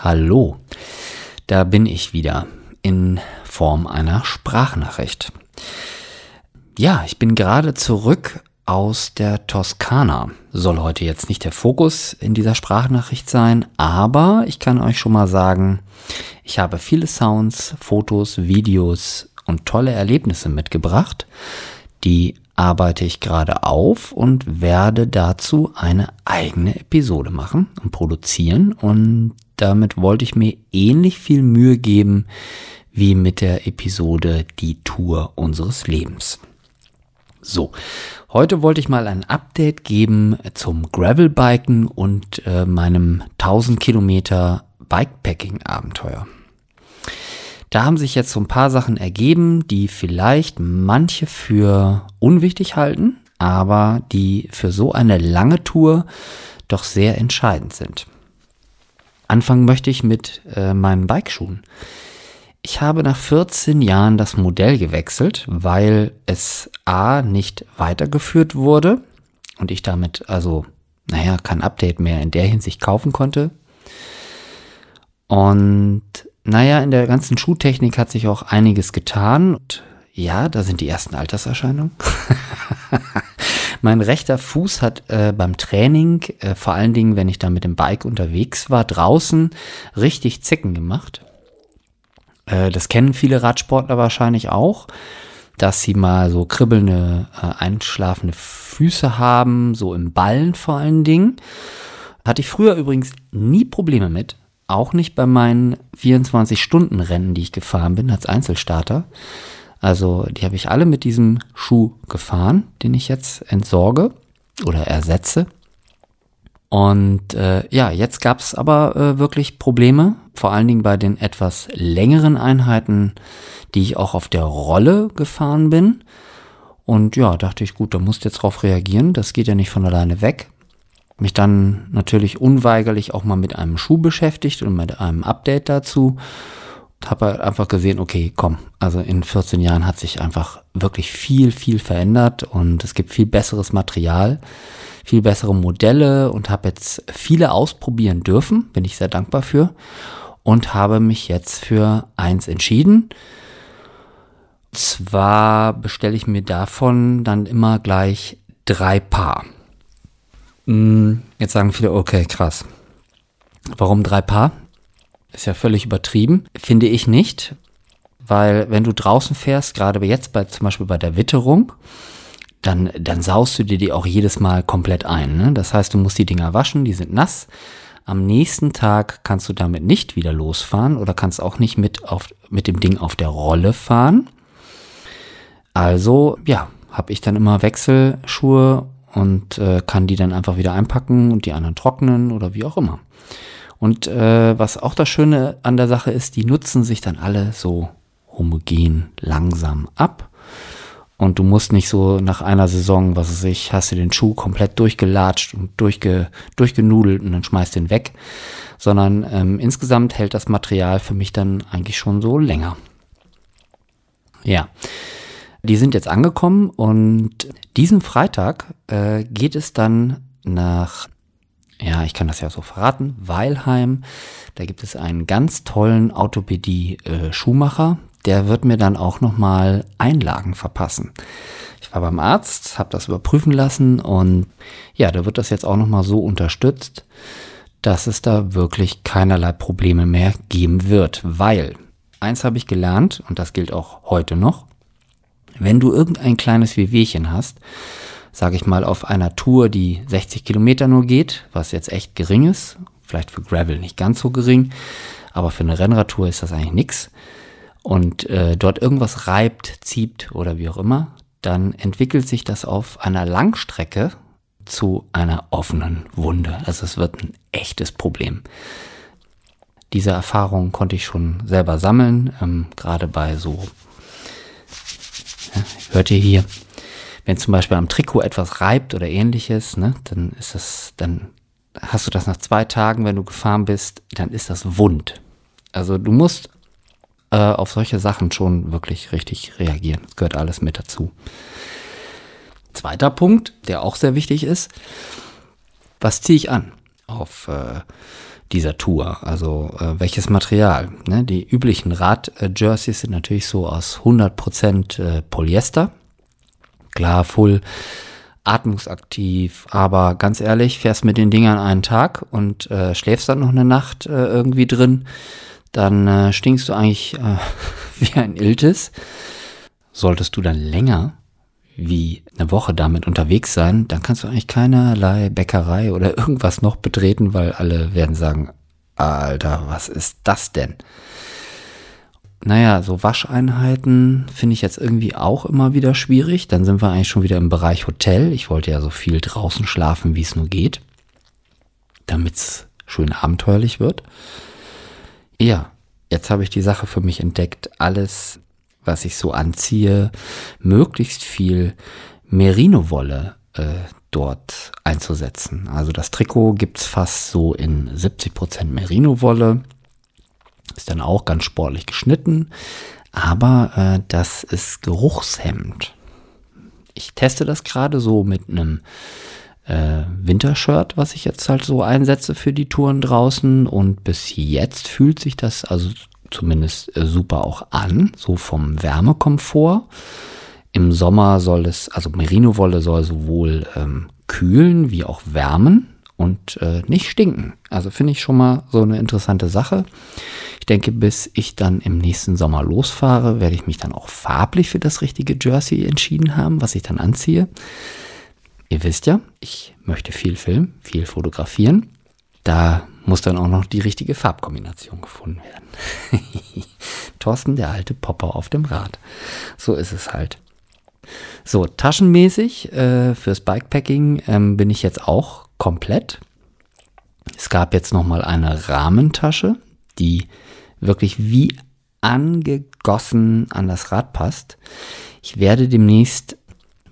Hallo, da bin ich wieder in Form einer Sprachnachricht. Ja, ich bin gerade zurück aus der Toskana. Soll heute jetzt nicht der Fokus in dieser Sprachnachricht sein, aber ich kann euch schon mal sagen, ich habe viele Sounds, Fotos, Videos und tolle Erlebnisse mitgebracht, die arbeite ich gerade auf und werde dazu eine eigene Episode machen und produzieren. Und damit wollte ich mir ähnlich viel Mühe geben wie mit der Episode Die Tour unseres Lebens. So, heute wollte ich mal ein Update geben zum Gravelbiken und äh, meinem 1000 Kilometer Bikepacking-Abenteuer. Da haben sich jetzt so ein paar Sachen ergeben, die vielleicht manche für unwichtig halten, aber die für so eine lange Tour doch sehr entscheidend sind. Anfangen möchte ich mit äh, meinen Bikeschuhen. Ich habe nach 14 Jahren das Modell gewechselt, weil es A nicht weitergeführt wurde und ich damit also, naja, kein Update mehr in der Hinsicht kaufen konnte. Und naja, in der ganzen Schuhtechnik hat sich auch einiges getan. Und ja, da sind die ersten Alterserscheinungen. mein rechter Fuß hat äh, beim Training, äh, vor allen Dingen, wenn ich da mit dem Bike unterwegs war, draußen richtig Zicken gemacht. Äh, das kennen viele Radsportler wahrscheinlich auch, dass sie mal so kribbelnde, äh, einschlafende Füße haben, so im Ballen vor allen Dingen. Hatte ich früher übrigens nie Probleme mit. Auch nicht bei meinen 24-Stunden-Rennen, die ich gefahren bin als Einzelstarter. Also die habe ich alle mit diesem Schuh gefahren, den ich jetzt entsorge oder ersetze. Und äh, ja, jetzt gab es aber äh, wirklich Probleme, vor allen Dingen bei den etwas längeren Einheiten, die ich auch auf der Rolle gefahren bin. Und ja, dachte ich, gut, da musst du jetzt drauf reagieren, das geht ja nicht von alleine weg mich dann natürlich unweigerlich auch mal mit einem Schuh beschäftigt und mit einem Update dazu. Habe halt einfach gesehen, okay, komm, also in 14 Jahren hat sich einfach wirklich viel, viel verändert und es gibt viel besseres Material, viel bessere Modelle und habe jetzt viele ausprobieren dürfen, bin ich sehr dankbar für und habe mich jetzt für eins entschieden. Zwar bestelle ich mir davon dann immer gleich drei Paar. Mm, jetzt sagen viele, okay, krass. Warum drei Paar? Ist ja völlig übertrieben. Finde ich nicht. Weil wenn du draußen fährst, gerade jetzt bei, zum Beispiel bei der Witterung, dann, dann saust du dir die auch jedes Mal komplett ein. Ne? Das heißt, du musst die Dinger waschen, die sind nass. Am nächsten Tag kannst du damit nicht wieder losfahren oder kannst auch nicht mit, auf, mit dem Ding auf der Rolle fahren. Also, ja, habe ich dann immer Wechselschuhe und äh, kann die dann einfach wieder einpacken und die anderen trocknen oder wie auch immer. Und äh, was auch das Schöne an der Sache ist, die nutzen sich dann alle so homogen langsam ab. Und du musst nicht so nach einer Saison, was weiß ich, hast du den Schuh komplett durchgelatscht und durchge, durchgenudelt und dann schmeißt den weg. Sondern ähm, insgesamt hält das Material für mich dann eigentlich schon so länger. Ja. Die sind jetzt angekommen und diesen Freitag äh, geht es dann nach, ja, ich kann das ja so verraten, Weilheim. Da gibt es einen ganz tollen Orthopädie-Schuhmacher. Der wird mir dann auch nochmal Einlagen verpassen. Ich war beim Arzt, habe das überprüfen lassen und ja, da wird das jetzt auch nochmal so unterstützt, dass es da wirklich keinerlei Probleme mehr geben wird, weil eins habe ich gelernt und das gilt auch heute noch. Wenn du irgendein kleines Wehwehchen hast, sage ich mal auf einer Tour, die 60 Kilometer nur geht, was jetzt echt gering ist, vielleicht für Gravel nicht ganz so gering, aber für eine Rennradtour ist das eigentlich nichts, und äh, dort irgendwas reibt, zieht oder wie auch immer, dann entwickelt sich das auf einer Langstrecke zu einer offenen Wunde. Also es wird ein echtes Problem. Diese Erfahrung konnte ich schon selber sammeln, ähm, gerade bei so hört ihr hier, wenn zum Beispiel am Trikot etwas reibt oder ähnliches, ne, dann ist das, dann hast du das nach zwei Tagen, wenn du gefahren bist, dann ist das wund. Also du musst äh, auf solche Sachen schon wirklich richtig reagieren. Das gehört alles mit dazu. Zweiter Punkt, der auch sehr wichtig ist, was ziehe ich an? Auf äh, dieser Tour. Also äh, welches Material. Ne? Die üblichen Rad-Jerseys sind natürlich so aus 100% äh, Polyester. Klar, full atmungsaktiv, aber ganz ehrlich, fährst mit den Dingern einen Tag und äh, schläfst dann noch eine Nacht äh, irgendwie drin, dann äh, stinkst du eigentlich äh, wie ein Iltis. Solltest du dann länger wie eine Woche damit unterwegs sein, dann kannst du eigentlich keinerlei Bäckerei oder irgendwas noch betreten, weil alle werden sagen, Alter, was ist das denn? Naja, so Wascheinheiten finde ich jetzt irgendwie auch immer wieder schwierig. Dann sind wir eigentlich schon wieder im Bereich Hotel. Ich wollte ja so viel draußen schlafen, wie es nur geht, damit es schön abenteuerlich wird. Ja, jetzt habe ich die Sache für mich entdeckt. Alles was ich so anziehe, möglichst viel Merino-Wolle äh, dort einzusetzen. Also das Trikot gibt es fast so in 70% Merino-Wolle. Ist dann auch ganz sportlich geschnitten. Aber äh, das ist geruchshemmend. Ich teste das gerade so mit einem äh, Wintershirt, was ich jetzt halt so einsetze für die Touren draußen. Und bis jetzt fühlt sich das also zumindest äh, super auch an, so vom Wärmekomfort. Im Sommer soll es, also Merino-Wolle soll sowohl ähm, kühlen wie auch wärmen und äh, nicht stinken. Also finde ich schon mal so eine interessante Sache. Ich denke, bis ich dann im nächsten Sommer losfahre, werde ich mich dann auch farblich für das richtige Jersey entschieden haben, was ich dann anziehe. Ihr wisst ja, ich möchte viel filmen, viel fotografieren. Da muss dann auch noch die richtige Farbkombination gefunden werden. Thorsten, der alte Popper auf dem Rad. So ist es halt. So, taschenmäßig äh, fürs Bikepacking ähm, bin ich jetzt auch komplett. Es gab jetzt noch mal eine Rahmentasche, die wirklich wie angegossen an das Rad passt. Ich werde demnächst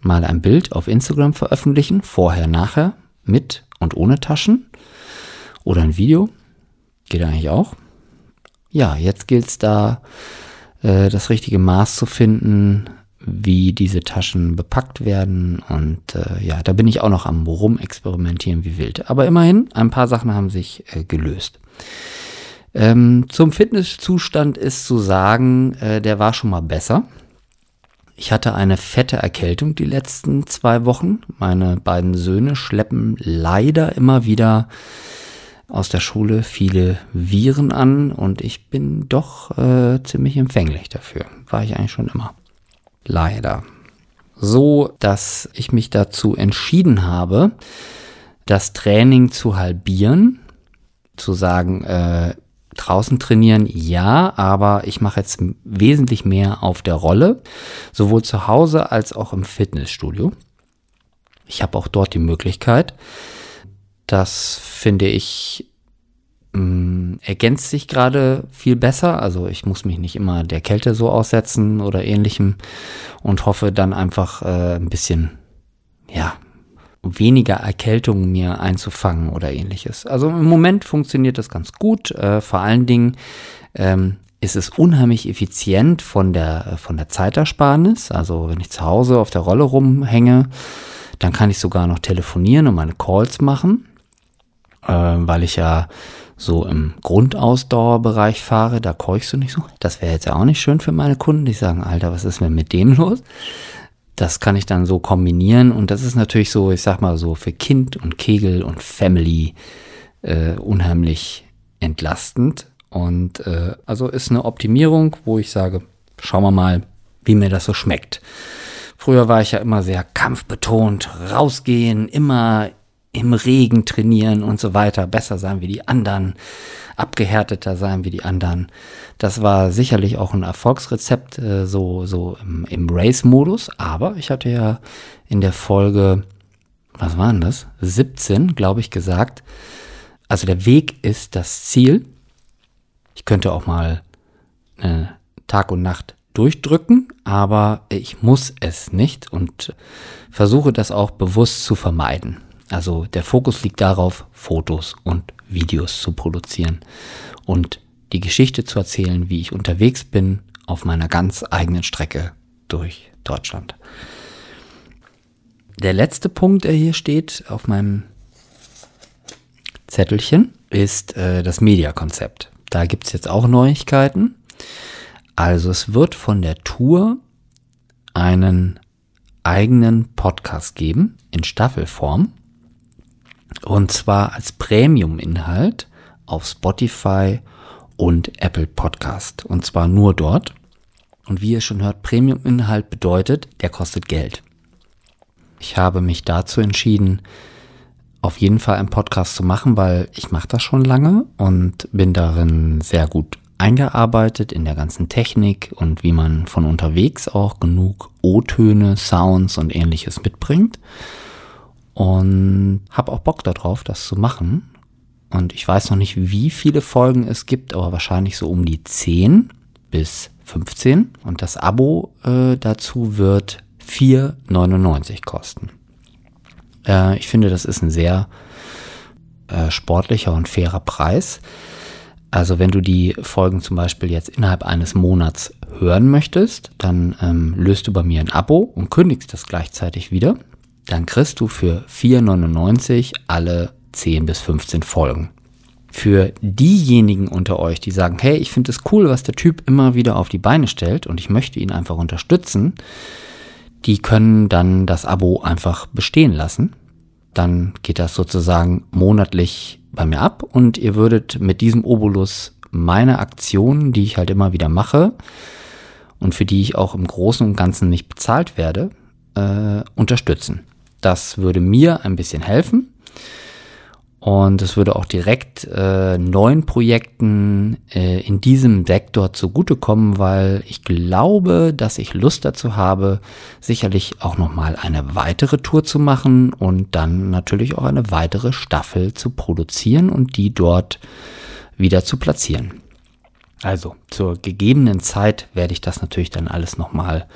mal ein Bild auf Instagram veröffentlichen, vorher, nachher, mit und ohne Taschen. Oder ein Video. Geht eigentlich auch. Ja, jetzt gilt es da, äh, das richtige Maß zu finden, wie diese Taschen bepackt werden. Und äh, ja, da bin ich auch noch am rumexperimentieren wie wild. Aber immerhin, ein paar Sachen haben sich äh, gelöst. Ähm, zum Fitnesszustand ist zu sagen, äh, der war schon mal besser. Ich hatte eine fette Erkältung die letzten zwei Wochen. Meine beiden Söhne schleppen leider immer wieder aus der Schule viele Viren an und ich bin doch äh, ziemlich empfänglich dafür. War ich eigentlich schon immer. Leider. So, dass ich mich dazu entschieden habe, das Training zu halbieren, zu sagen, äh, draußen trainieren, ja, aber ich mache jetzt wesentlich mehr auf der Rolle, sowohl zu Hause als auch im Fitnessstudio. Ich habe auch dort die Möglichkeit, das finde ich ähm, ergänzt sich gerade viel besser. Also ich muss mich nicht immer der Kälte so aussetzen oder ähnlichem und hoffe dann einfach äh, ein bisschen, ja, weniger Erkältung mir einzufangen oder ähnliches. Also im Moment funktioniert das ganz gut. Äh, vor allen Dingen ähm, ist es unheimlich effizient von der, von der Zeitersparnis. Also wenn ich zu Hause auf der Rolle rumhänge, dann kann ich sogar noch telefonieren und meine Calls machen äh, weil ich ja so im Grundausdauerbereich fahre, da keuchst du nicht so. Das wäre jetzt ja auch nicht schön für meine Kunden, die sagen, Alter, was ist denn mit dem los? Das kann ich dann so kombinieren und das ist natürlich so, ich sag mal so, für Kind und Kegel und Family äh, unheimlich entlastend. Und äh, also ist eine Optimierung, wo ich sage, schauen wir mal, wie mir das so schmeckt. Früher war ich ja immer sehr kampfbetont, rausgehen, immer im Regen trainieren und so weiter, besser sein wie die anderen, abgehärteter sein wie die anderen. Das war sicherlich auch ein Erfolgsrezept, äh, so, so im, im Race-Modus, aber ich hatte ja in der Folge, was waren das? 17, glaube ich, gesagt, also der Weg ist das Ziel. Ich könnte auch mal äh, Tag und Nacht durchdrücken, aber ich muss es nicht und versuche das auch bewusst zu vermeiden. Also der Fokus liegt darauf, Fotos und Videos zu produzieren und die Geschichte zu erzählen, wie ich unterwegs bin auf meiner ganz eigenen Strecke durch Deutschland. Der letzte Punkt, der hier steht auf meinem Zettelchen ist äh, das Mediakonzept. Da gibt es jetzt auch Neuigkeiten. Also es wird von der Tour einen eigenen Podcast geben in Staffelform. Und zwar als Premium-Inhalt auf Spotify und Apple Podcast. Und zwar nur dort. Und wie ihr schon hört, Premium-Inhalt bedeutet, der kostet Geld. Ich habe mich dazu entschieden, auf jeden Fall einen Podcast zu machen, weil ich mache das schon lange und bin darin sehr gut eingearbeitet in der ganzen Technik und wie man von unterwegs auch genug O-Töne, Sounds und ähnliches mitbringt. Und habe auch Bock darauf, das zu machen. Und ich weiß noch nicht, wie viele Folgen es gibt, aber wahrscheinlich so um die 10 bis 15. Und das Abo äh, dazu wird 4,99 kosten. Äh, ich finde, das ist ein sehr äh, sportlicher und fairer Preis. Also wenn du die Folgen zum Beispiel jetzt innerhalb eines Monats hören möchtest, dann ähm, löst du bei mir ein Abo und kündigst das gleichzeitig wieder. Dann kriegst du für 4,99 alle 10 bis 15 Folgen. Für diejenigen unter euch, die sagen, hey, ich finde es cool, was der Typ immer wieder auf die Beine stellt und ich möchte ihn einfach unterstützen, die können dann das Abo einfach bestehen lassen. Dann geht das sozusagen monatlich bei mir ab und ihr würdet mit diesem Obolus meine Aktionen, die ich halt immer wieder mache und für die ich auch im Großen und Ganzen nicht bezahlt werde, äh, unterstützen. Das würde mir ein bisschen helfen und es würde auch direkt äh, neuen Projekten äh, in diesem Sektor zugutekommen, weil ich glaube, dass ich Lust dazu habe, sicherlich auch nochmal eine weitere Tour zu machen und dann natürlich auch eine weitere Staffel zu produzieren und die dort wieder zu platzieren. Also zur gegebenen Zeit werde ich das natürlich dann alles nochmal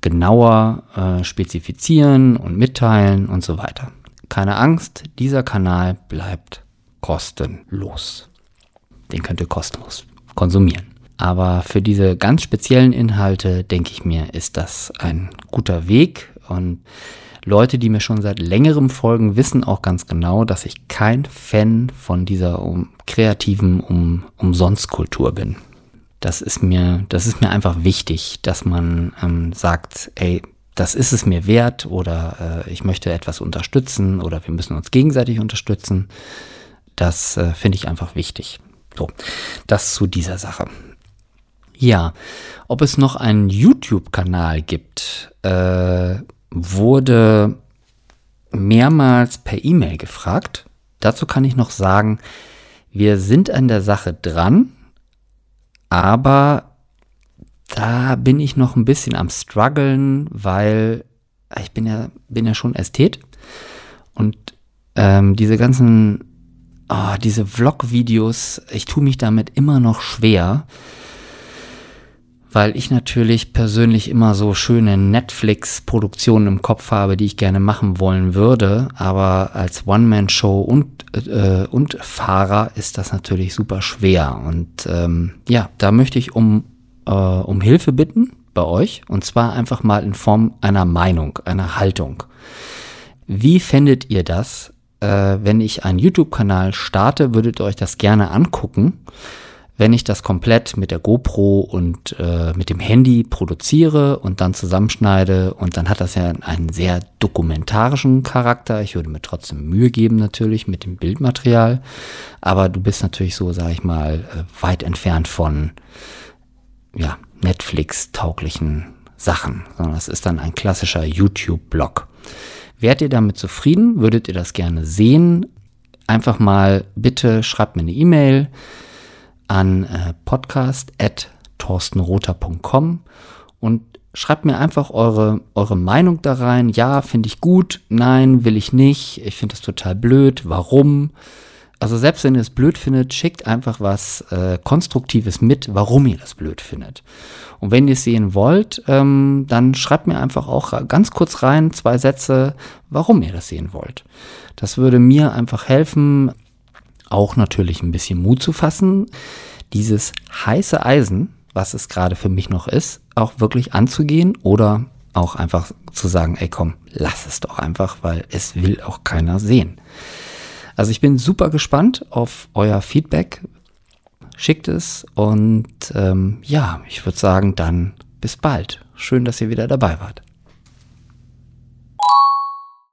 genauer äh, spezifizieren und mitteilen und so weiter. Keine Angst, dieser Kanal bleibt kostenlos. Den könnt ihr kostenlos konsumieren. Aber für diese ganz speziellen Inhalte, denke ich mir, ist das ein guter Weg. Und Leute, die mir schon seit längerem folgen, wissen auch ganz genau, dass ich kein Fan von dieser um, kreativen um, Umsonstkultur bin. Das ist mir, das ist mir einfach wichtig, dass man ähm, sagt, ey, das ist es mir wert oder äh, ich möchte etwas unterstützen oder wir müssen uns gegenseitig unterstützen. Das äh, finde ich einfach wichtig. So, das zu dieser Sache. Ja, ob es noch einen YouTube-Kanal gibt, äh, wurde mehrmals per E-Mail gefragt. Dazu kann ich noch sagen, wir sind an der Sache dran, aber da bin ich noch ein bisschen am struggeln, weil ich bin ja, bin ja schon Ästhet. Und ähm, diese ganzen, oh, diese Vlog-Videos, ich tue mich damit immer noch schwer, weil ich natürlich persönlich immer so schöne Netflix-Produktionen im Kopf habe, die ich gerne machen wollen würde, aber als One-Man-Show und, äh, und Fahrer ist das natürlich super schwer. Und ähm, ja, da möchte ich um äh, um Hilfe bitten bei euch. Und zwar einfach mal in Form einer Meinung, einer Haltung. Wie fändet ihr das, äh, wenn ich einen YouTube-Kanal starte, würdet ihr euch das gerne angucken, wenn ich das komplett mit der GoPro und äh, mit dem Handy produziere und dann zusammenschneide und dann hat das ja einen sehr dokumentarischen Charakter. Ich würde mir trotzdem Mühe geben natürlich mit dem Bildmaterial, aber du bist natürlich so, sag ich mal, äh, weit entfernt von ja, Netflix-tauglichen Sachen, sondern es ist dann ein klassischer YouTube-Blog. Wärt ihr damit zufrieden? Würdet ihr das gerne sehen? Einfach mal bitte schreibt mir eine E-Mail an äh, podcast.torstenroter.com und schreibt mir einfach eure, eure Meinung da rein. Ja, finde ich gut. Nein, will ich nicht. Ich finde das total blöd. Warum? Also selbst wenn ihr es blöd findet, schickt einfach was äh, Konstruktives mit, warum ihr das blöd findet. Und wenn ihr es sehen wollt, ähm, dann schreibt mir einfach auch ganz kurz rein, zwei Sätze, warum ihr das sehen wollt. Das würde mir einfach helfen, auch natürlich ein bisschen Mut zu fassen, dieses heiße Eisen, was es gerade für mich noch ist, auch wirklich anzugehen oder auch einfach zu sagen, ey komm, lass es doch einfach, weil es will auch keiner sehen. Also ich bin super gespannt auf euer Feedback. Schickt es und ähm, ja, ich würde sagen, dann bis bald. Schön, dass ihr wieder dabei wart.